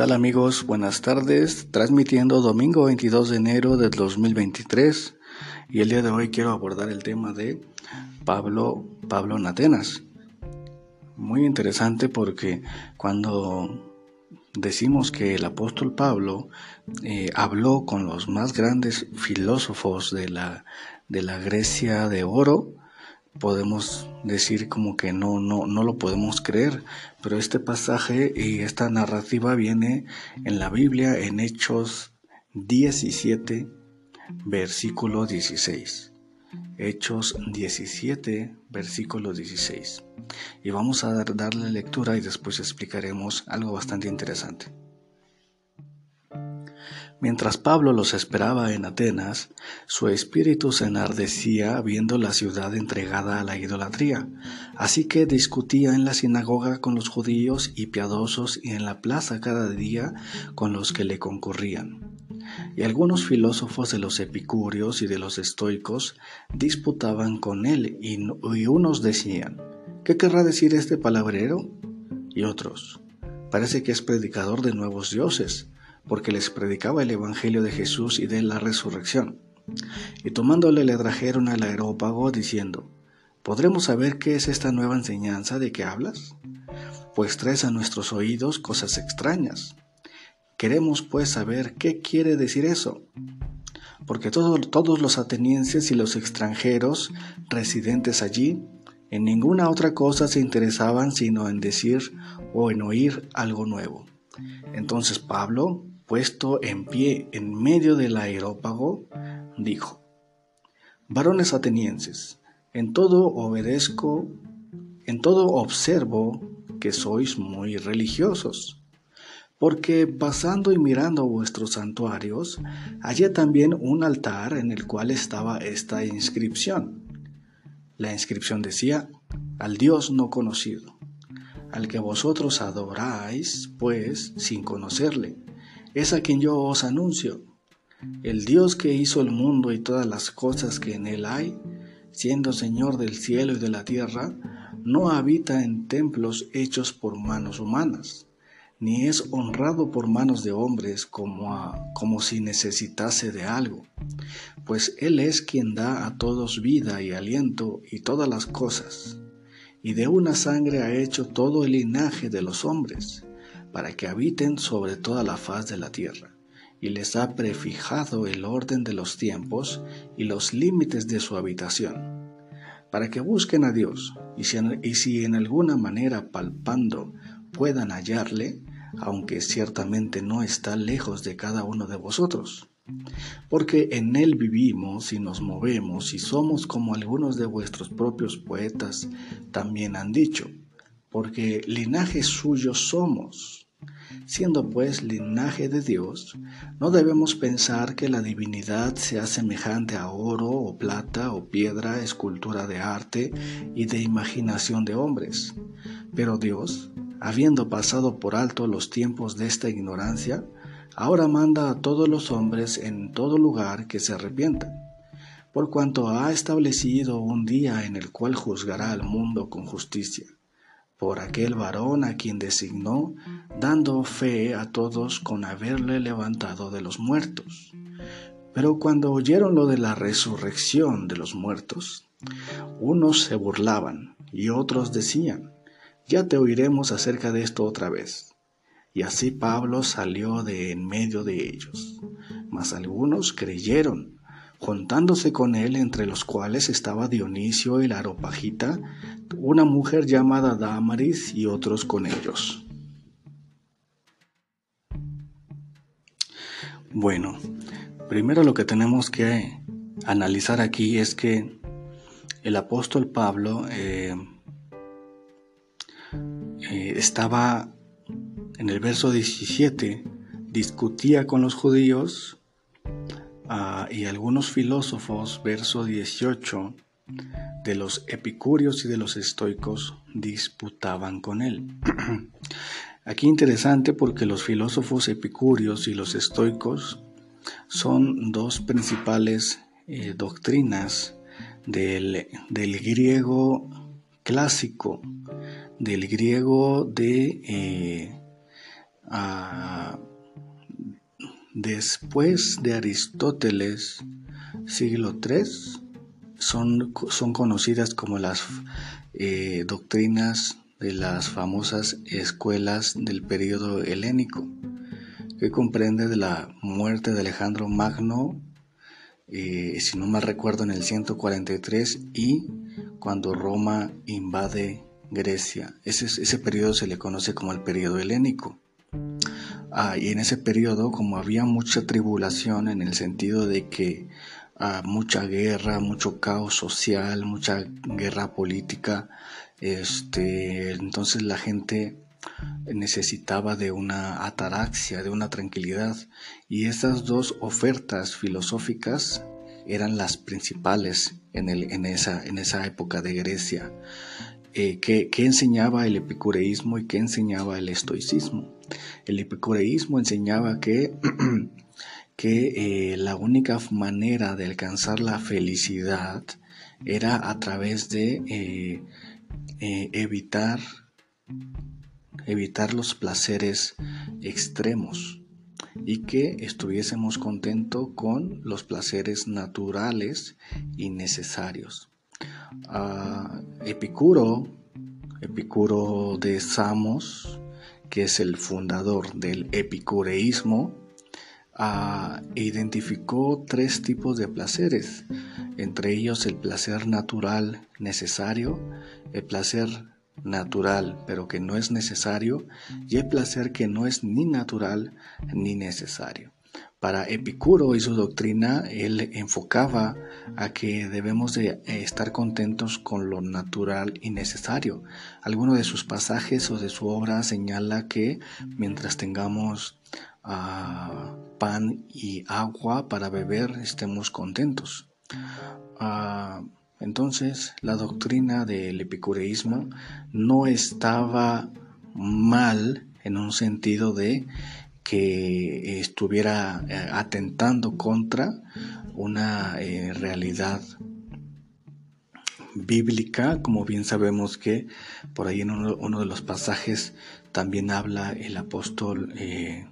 tal amigos? Buenas tardes, transmitiendo domingo 22 de enero del 2023 y el día de hoy quiero abordar el tema de Pablo, Pablo en Atenas. Muy interesante porque cuando decimos que el apóstol Pablo eh, habló con los más grandes filósofos de la, de la Grecia de oro, podemos decir como que no, no, no lo podemos creer, pero este pasaje y esta narrativa viene en la Biblia en Hechos 17, versículo 16. Hechos 17, versículo 16. Y vamos a dar, darle lectura y después explicaremos algo bastante interesante. Mientras Pablo los esperaba en Atenas, su espíritu se enardecía viendo la ciudad entregada a la idolatría, así que discutía en la sinagoga con los judíos y piadosos y en la plaza cada día con los que le concurrían. Y algunos filósofos de los epicúreos y de los estoicos disputaban con él y, y unos decían, ¿qué querrá decir este palabrero? Y otros, parece que es predicador de nuevos dioses porque les predicaba el Evangelio de Jesús y de la resurrección. Y tomándole le trajeron al aerópago diciendo, ¿podremos saber qué es esta nueva enseñanza de que hablas? Pues traes a nuestros oídos cosas extrañas. Queremos pues saber qué quiere decir eso. Porque todos los atenienses y los extranjeros residentes allí en ninguna otra cosa se interesaban sino en decir o en oír algo nuevo. Entonces Pablo, puesto en pie en medio del aerópago, dijo, Varones atenienses, en todo obedezco, en todo observo que sois muy religiosos, porque pasando y mirando vuestros santuarios, hallé también un altar en el cual estaba esta inscripción. La inscripción decía, al Dios no conocido, al que vosotros adoráis, pues, sin conocerle es a quien yo os anuncio. El Dios que hizo el mundo y todas las cosas que en él hay, siendo Señor del cielo y de la tierra, no habita en templos hechos por manos humanas, ni es honrado por manos de hombres como, como si necesitase de algo, pues Él es quien da a todos vida y aliento y todas las cosas, y de una sangre ha hecho todo el linaje de los hombres para que habiten sobre toda la faz de la tierra, y les ha prefijado el orden de los tiempos y los límites de su habitación, para que busquen a Dios, y si, en, alguna manera palpando puedan hallarle, aunque ciertamente no está lejos de cada uno de vosotros. Porque en Él vivimos y nos movemos y somos como algunos de vuestros propios poetas también han dicho, porque linaje suyo somos Siendo pues linaje de Dios, no debemos pensar que la divinidad sea semejante a oro o plata o piedra, escultura de arte y de imaginación de hombres. Pero Dios, habiendo pasado por alto los tiempos de esta ignorancia, ahora manda a todos los hombres en todo lugar que se arrepientan, por cuanto ha establecido un día en el cual juzgará al mundo con justicia por aquel varón a quien designó, dando fe a todos con haberle levantado de los muertos. Pero cuando oyeron lo de la resurrección de los muertos, unos se burlaban y otros decían, ya te oiremos acerca de esto otra vez. Y así Pablo salió de en medio de ellos. Mas algunos creyeron, juntándose con él, entre los cuales estaba Dionisio el Aropagita, una mujer llamada Damaris y otros con ellos. Bueno, primero lo que tenemos que analizar aquí es que el apóstol Pablo eh, eh, estaba en el verso 17, discutía con los judíos Ah, y algunos filósofos, verso 18, de los epicúreos y de los estoicos disputaban con él. Aquí interesante porque los filósofos epicúreos y los estoicos son dos principales eh, doctrinas del, griego clásico, del griego de, eh, Ah, después de Aristóteles, siglo III, son, son conocidas como las eh, doctrinas de las famosas escuelas del periodo helénico, que comprende de la muerte de Alejandro Magno, eh, si no mal recuerdo, en el 143 y cuando Roma invade Grecia. Ese, ese periodo se le conoce como el periodo helénico. Ah, y en ese periodo, como había mucha tribulación en el sentido de que ah, mucha guerra, mucho caos social, mucha guerra política, este, entonces la gente necesitaba de una ataraxia, de una tranquilidad. Y estas dos ofertas filosóficas eran las principales en, el, en, esa, en esa época de Grecia. Eh, ¿qué, enseñaba el epicureísmo y qué enseñaba el estoicismo? El epicureísmo enseñaba que, que eh, la única manera de alcanzar la felicidad era a través de eh, evitar, evitar los placeres extremos y que estuviésemos contentos con los placeres naturales y necesarios. Epicuro, Epicuro de Samos, que es el fundador del epicureísmo, identificó tres tipos de placeres, entre ellos el placer natural necesario, el placer natural pero que no es necesario y el placer que no es ni natural ni necesario. Para Epicuro y su doctrina, él enfocaba a que debemos de eh, estar contentos con lo natural y necesario. Alguno de sus pasajes o de su obra señala que mientras tengamos ah, pan y agua para beber, estemos contentos. Ah, entonces, la doctrina del epicureísmo no estaba mal en un sentido de que estuviera eh, atentando contra una eh, realidad bíblica, como bien sabemos que por ahí en uno, de los pasajes también habla el apóstol eh,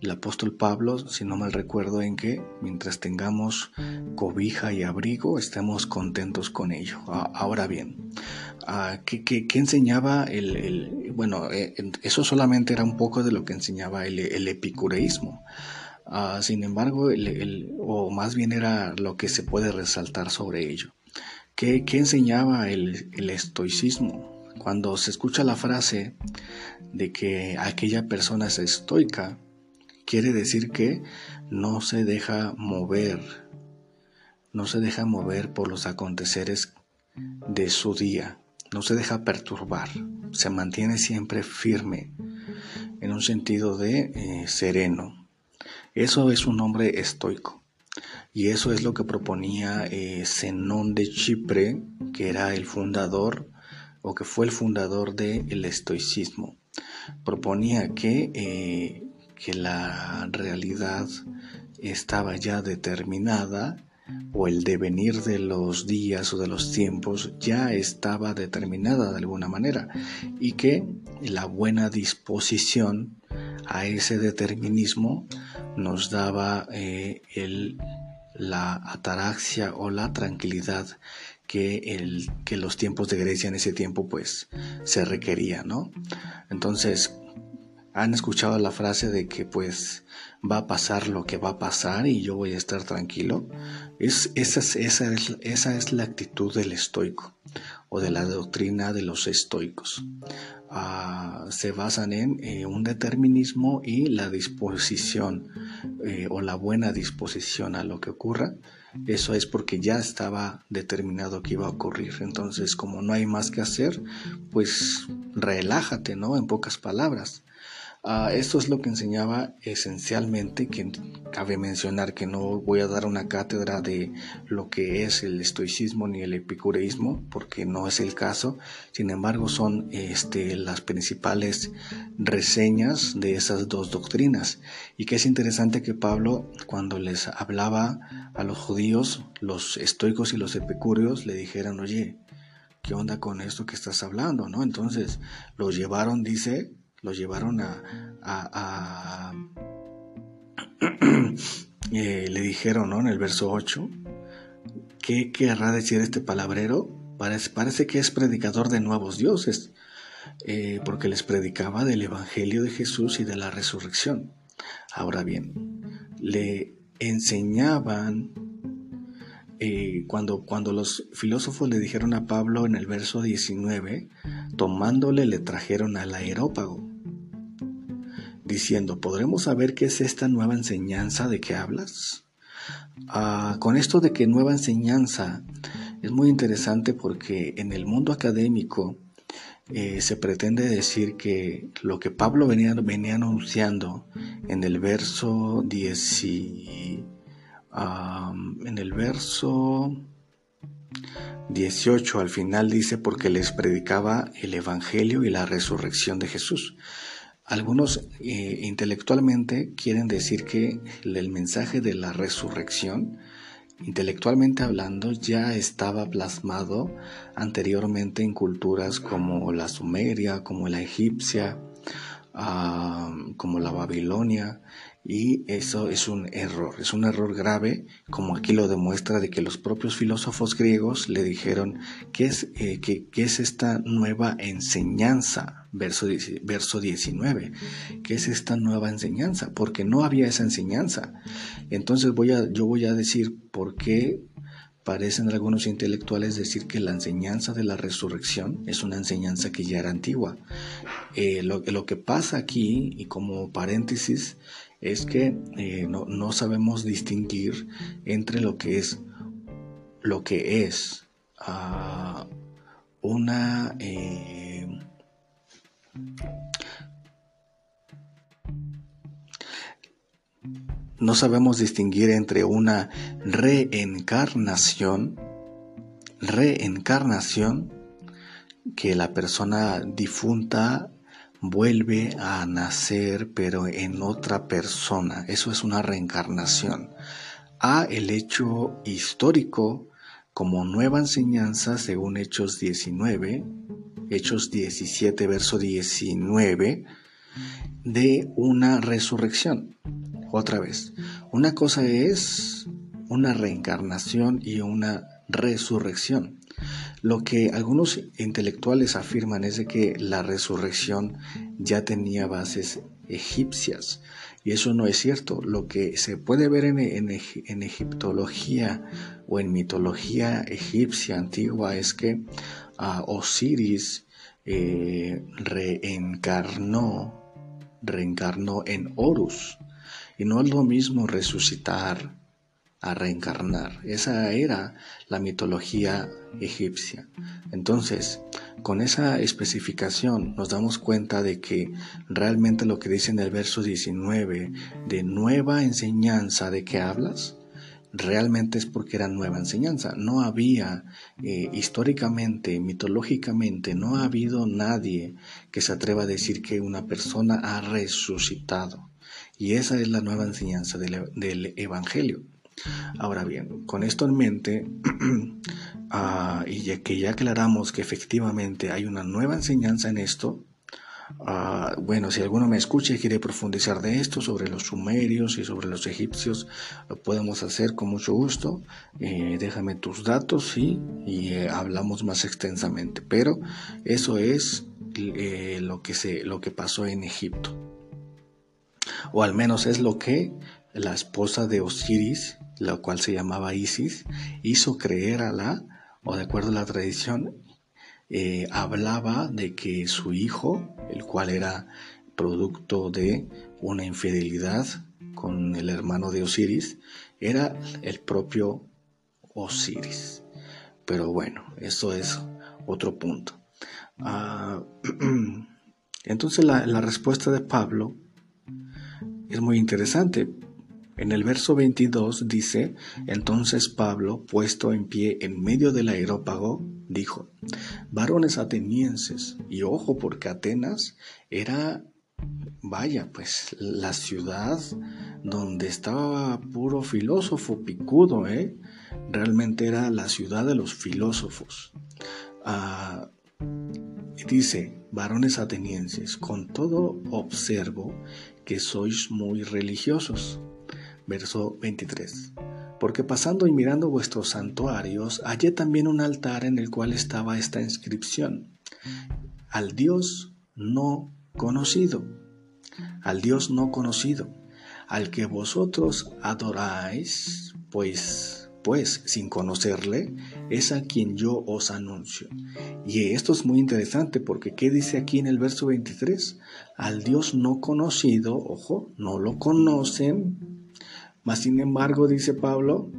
el apóstol Pablo, si no mal recuerdo, en que mientras tengamos cobija y abrigo, estemos contentos con ello. Ahora bien, ¿qué, enseñaba el, Bueno, eh, eso solamente era un poco de lo que enseñaba el, epicureísmo. Ah, sin embargo, o más bien era lo que se puede resaltar sobre ello. ¿Qué, enseñaba el, el estoicismo? Cuando se escucha la frase de que aquella persona es estoica, quiere decir que no se deja mover, no se deja mover por los aconteceres de su día, no se deja perturbar, se mantiene siempre firme en un sentido de eh, sereno. Eso es un hombre estoico. Y eso es lo que proponía eh, Zenón de Chipre, que era el fundador o que fue el fundador del estoicismo. Proponía que eh, que la realidad estaba ya determinada o el devenir de los días o de los tiempos ya estaba determinada de alguna manera y que la buena disposición a ese determinismo nos daba eh, el, la ataraxia o la tranquilidad que, el, que los tiempos de Grecia en ese tiempo pues se requería, ¿no? Entonces, han escuchado la frase de que pues va a pasar lo que va a pasar y yo voy a estar tranquilo. Es, esa, es, esa, es, esa es la actitud del estoico o de la doctrina de los estoicos. Ah, se basan en eh, un determinismo y la disposición eh, o la buena disposición a lo que ocurra. Eso es porque ya estaba determinado que iba a ocurrir. Entonces, como no hay más que hacer, pues relájate, ¿no? En pocas palabras. Uh, esto es lo que enseñaba esencialmente, que cabe mencionar que no voy a dar una cátedra de lo que es el estoicismo ni el epicureísmo, porque no es el caso. Sin embargo, son este, las principales reseñas de esas dos doctrinas. Y que es interesante que Pablo, cuando les hablaba a los judíos, los estoicos y los epicúreos, le dijeran, oye, ¿qué onda con esto que estás hablando? ¿no? Entonces, los llevaron, dice, lo llevaron a... Eh, le dijeron ¿no? en el verso 8, ¿qué querrá decir este palabrero? Parece, parece que es predicador de nuevos dioses, eh, porque les predicaba del Evangelio de Jesús y de la resurrección. Ahora bien, le enseñaban eh, cuando, cuando los filósofos le dijeron a Pablo en el verso 19, tomándole le trajeron al aerópago, diciendo, ¿podremos saber qué es esta nueva enseñanza de que hablas? Ah, con esto de que nueva enseñanza es muy interesante porque en el mundo académico eh, se pretende decir que lo que Pablo venía, venía anunciando en el verso 10, en el verso 18 al final dice porque les predicaba el Evangelio y la resurrección de Jesús. Algunos eh, intelectualmente quieren decir que el mensaje de la resurrección intelectualmente hablando, ya estaba plasmado anteriormente en culturas como la sumeria, como la egipcia, ah, como la babilonia, y eso es un error, es un error grave, como aquí lo demuestra de que los propios filósofos griegos le dijeron, ¿qué es, eh, qué, es esta nueva enseñanza? Verso, verso 19, ¿qué es esta nueva enseñanza? Porque no había esa enseñanza. Entonces voy a, yo voy a decir por qué parecen algunos intelectuales decir que la enseñanza de la resurrección es una enseñanza que ya era antigua. Eh, lo, lo, que pasa aquí, y como paréntesis, es que eh, no, sabemos distinguir entre lo que es lo que es ah, una eh, no sabemos distinguir entre una reencarnación reencarnación que la persona difunta vuelve a nacer pero en otra persona. Eso es una reencarnación. A el hecho histórico como nueva enseñanza según Hechos 19, Hechos 17, verso 19, de una resurrección. Otra vez, una cosa es una reencarnación y una resurrección. Lo que algunos intelectuales afirman es que la resurrección ya tenía bases egipcias. Y eso no es cierto. Lo que se puede ver en, egiptología o en mitología egipcia antigua es que Osiris eh, reencarnó, reencarnó en Horus. Y no es lo mismo resucitar a reencarnar. Esa era la mitología egipcia. Entonces, con esa especificación nos damos cuenta de que realmente lo que dice en el verso 19 de nueva enseñanza de qué hablas, realmente es porque era nueva enseñanza. No había eh, históricamente, mitológicamente, no ha habido nadie que se atreva a decir que una persona ha resucitado. Y esa es la nueva enseñanza del Evangelio. Ahora bien, con esto en mente, ah, y ya que ya aclaramos que efectivamente hay una nueva enseñanza en esto, ah, bueno, si alguno me escucha y quiere profundizar de esto, sobre los sumerios y sobre los egipcios, lo podemos hacer con mucho gusto. Eh, déjame tus datos y eh, hablamos más extensamente. Pero eso es eh, lo, que se, lo que pasó en Egipto. O al menos es lo que la esposa de Osiris la cual se llamaba Isis, hizo creer a la, o de acuerdo a la tradición, eh, hablaba de que su hijo, el cual era producto de una infidelidad con el hermano de Osiris, era el propio Osiris. Pero bueno, eso es otro punto. Ah, entonces la, la respuesta de Pablo es muy interesante en el verso 22 dice, entonces Pablo, puesto en pie en medio del aerópago, dijo, varones atenienses, y ojo porque Atenas era, vaya, pues la ciudad donde estaba puro filósofo picudo, ¿eh? Realmente era la ciudad de los filósofos. Ah, dice, varones atenienses, con todo observo que sois muy religiosos. Verso 23. Porque pasando y mirando vuestros santuarios, hallé también un altar en el cual estaba esta inscripción. Al Dios no conocido. Al Dios no conocido. Al que vosotros adoráis, pues pues sin conocerle, es a quien yo os anuncio. Y esto es muy interesante porque ¿qué dice aquí en el verso 23? Al Dios no conocido, ojo, no lo conocen, mas sin embargo dice Pablo,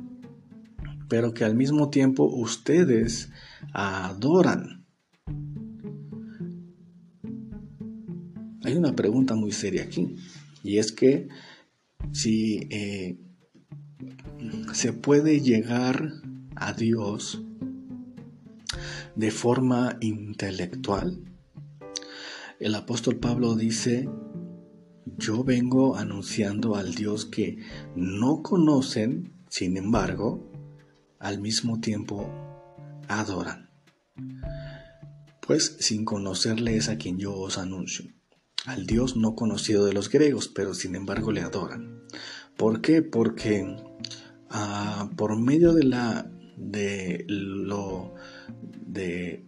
pero que al mismo tiempo ustedes adoran. Hay una pregunta muy seria aquí, y es que si eh, se puede llegar a Dios de forma intelectual. El apóstol Pablo dice, yo vengo anunciando al Dios que no conocen, sin embargo, al mismo tiempo adoran. Pues sin conocerle es a quien yo os anuncio. Al Dios no conocido de los griegos, pero sin embargo le adoran. ¿Por qué? Porque Ah, por medio de la de lo de,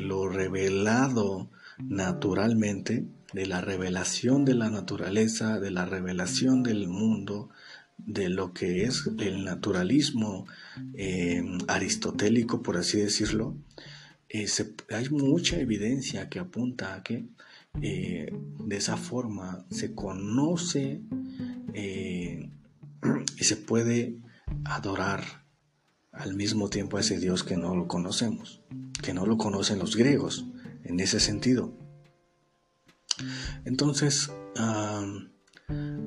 lo revelado naturalmente, de la revelación de la naturaleza, de la revelación del mundo, de lo que es el naturalismo em, aristotélico, por así decirlo, eh, hay mucha evidencia que apunta a que eh, de esa forma se conoce eh, y se puede adorar al mismo tiempo a ese Dios que no lo conocemos, que no lo conocen los griegos en ese sentido. Entonces,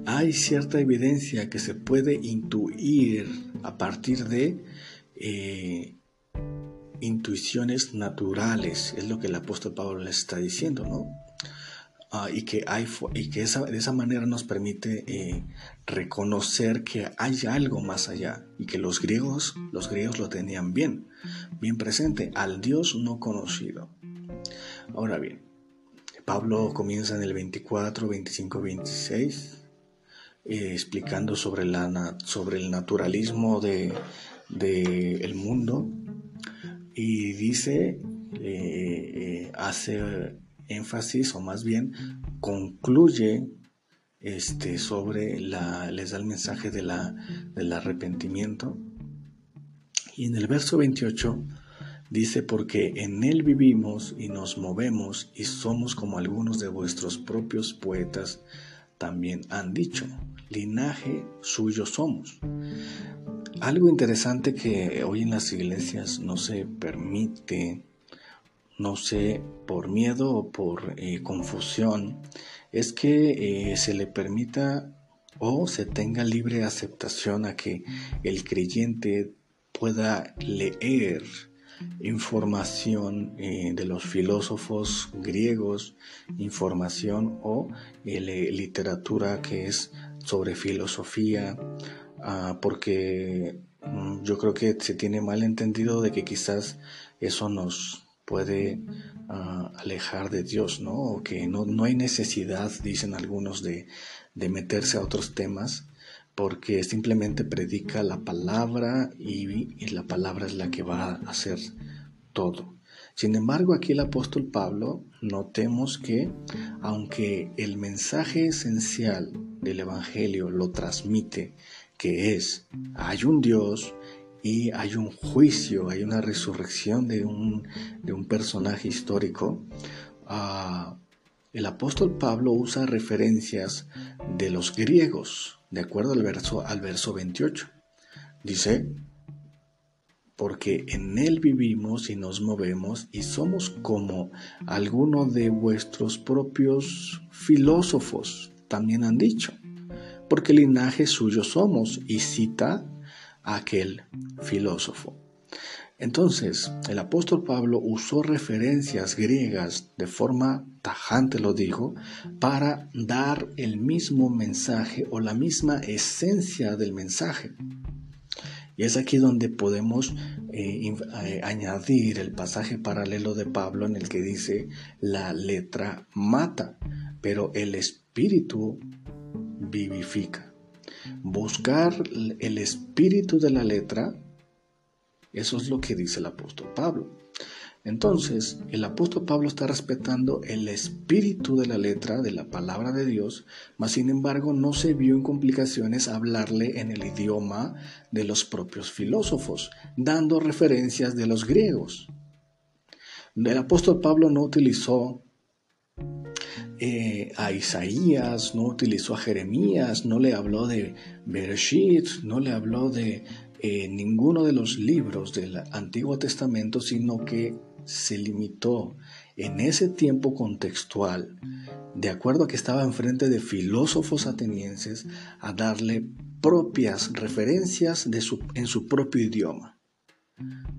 hay cierta evidencia que se puede intuir a partir de eh, intuiciones naturales, es lo que el apóstol Pablo le está diciendo, ¿no? Ah, y que, hay, y que de esa manera nos permite eh, reconocer que hay algo más allá y que los griegos, los griegos lo tenían bien, bien presente, al Dios no conocido. Ahora bien, Pablo comienza en el 24, 25, 26, explicando sobre, el naturalismo del de, mundo y dice, eh, eh, hace énfasis o más bien concluye este, sobre la, les da el mensaje de la, del arrepentimiento. Y en el verso 28 dice, porque en Él vivimos y nos movemos y somos como algunos de vuestros propios poetas también han dicho, linaje suyo somos. Algo interesante que hoy en las iglesias no se permite no sé, por miedo o por eh, confusión, es que eh, se le permita o se tenga libre aceptación a que el creyente pueda leer información eh, de los filósofos griegos, información o literatura que es sobre filosofía, ah, porque mm, yo creo que se tiene mal entendido de que quizás eso nos puede ah, alejar de Dios, ¿no? O que no, no hay necesidad, dicen algunos, de, de, meterse a otros temas, porque simplemente predica la palabra y, la palabra es la que va a hacer todo. Sin embargo, aquí el apóstol Pablo notemos que aunque el mensaje esencial del Evangelio lo transmite, que es, hay un Dios, y hay un juicio, hay una resurrección de un, personaje histórico, ah, el apóstol Pablo usa referencias de los griegos, de acuerdo al verso, al verso 28. Dice, porque en Él vivimos y nos movemos y somos como algunos de vuestros propios filósofos también han dicho, porque linaje suyo somos y cita aquel filósofo. Entonces, el apóstol Pablo usó referencias griegas de forma tajante, lo dijo, para dar el mismo mensaje o la misma esencia del mensaje. Y es aquí donde podemos eh, eh, añadir el pasaje paralelo de Pablo en el que dice la letra mata, pero el espíritu vivifica. Buscar el espíritu de la letra, eso es lo que dice el apóstol Pablo. Entonces, el apóstol Pablo está respetando el espíritu de la letra de la palabra de Dios, mas sin embargo no se vio en complicaciones hablarle en el idioma de los propios filósofos, dando referencias de los griegos. El apóstol Pablo no utilizó eh, a Isaías, no utilizó a Jeremías, no le habló de Bereshit, no le habló de eh, ninguno de los libros del Antiguo Testamento, sino que se limitó en ese tiempo contextual, de acuerdo a que estaba enfrente de filósofos atenienses, a darle propias referencias en su propio idioma.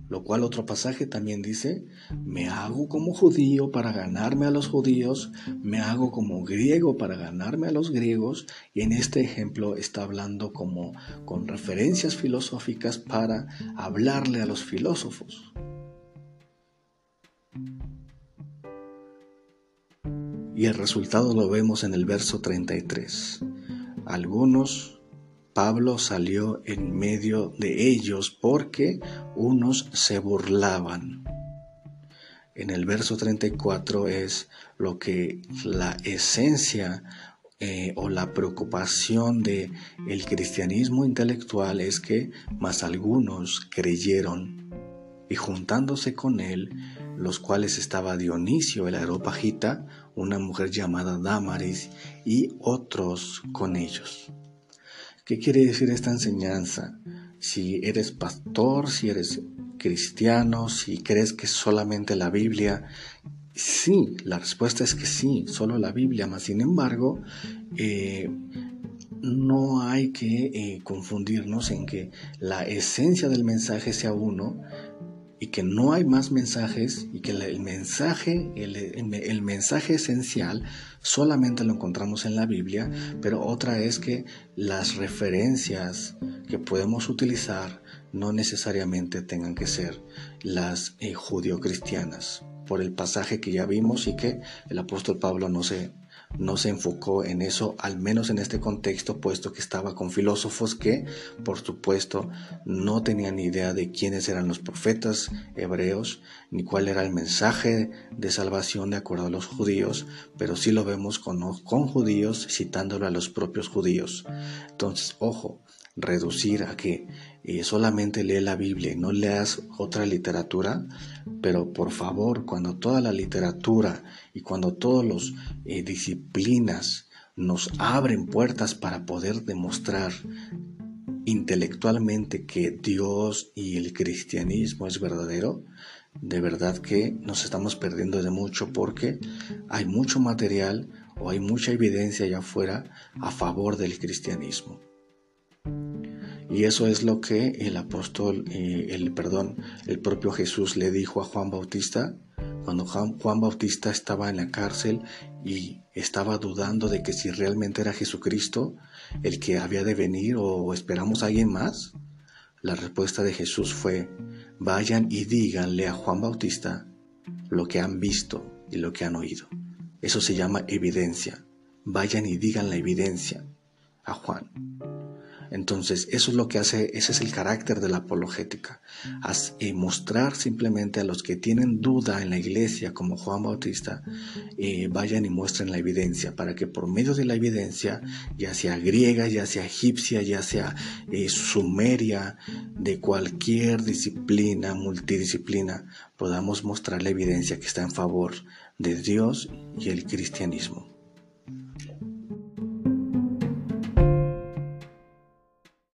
Lo cual otro pasaje también dice, me hago como judío para ganarme a los judíos, me hago como griego para ganarme a los griegos, y en este ejemplo está hablando como con referencias filosóficas para hablarle a los filósofos. Y el resultado lo vemos en el verso 33. Algunos, Pablo salió en medio de ellos porque unos se burlaban. En el verso 34 es lo que la esencia eh, o la preocupación de el cristianismo intelectual es que más algunos creyeron y juntándose con él los cuales estaba Dionisio el Areopagita, una mujer llamada Damaris y otros con ellos. ¿Qué quiere decir esta enseñanza? Si eres pastor, si eres cristiano, si crees que solamente la Biblia, sí, la respuesta es que sí, solo la Biblia, mas sin embargo, eh, no hay que eh, confundirnos en que la esencia del mensaje sea uno, y que no hay más mensajes y que el mensaje, el, mensaje esencial solamente lo encontramos en la Biblia, pero otra es que las referencias que podemos utilizar no necesariamente tengan que ser las eh, judio-cristianas, por el pasaje que ya vimos y que el apóstol Pablo no se no se enfocó en eso, al menos en este contexto, puesto que estaba con filósofos que, por supuesto, no tenían idea de quiénes eran los profetas hebreos, ni cuál era el mensaje de salvación de acuerdo a los judíos, pero sí lo vemos con, judíos citándolo a los propios judíos. Entonces, ojo, reducir a que eh, solamente lee la Biblia y no leas otra literatura, pero por favor, cuando toda la literatura y cuando todas las eh, disciplinas nos abren puertas para poder demostrar intelectualmente que Dios y el cristianismo es verdadero, de verdad que nos estamos perdiendo de mucho porque hay mucho material o hay mucha evidencia allá afuera a favor del cristianismo. Y eso es lo que el apóstol, eh, el perdón, el propio Jesús le dijo a Juan Bautista cuando Juan, Juan Bautista estaba en la cárcel y estaba dudando de que si realmente era Jesucristo el que había de venir o esperamos a alguien más. La respuesta de Jesús fue, vayan y díganle a Juan Bautista lo que han visto y lo que han oído. Eso se llama evidencia. Vayan y digan la evidencia a Juan. Entonces, eso es lo que hace, ese es el carácter de la apologética, y mostrar simplemente a los que tienen duda en la iglesia, como Juan Bautista, eh, vayan y muestren la evidencia, para que por medio de la evidencia, ya sea griega, ya sea egipcia, ya sea eh, sumeria, de cualquier disciplina, multidisciplina, podamos mostrar la evidencia que está en favor de Dios y el cristianismo.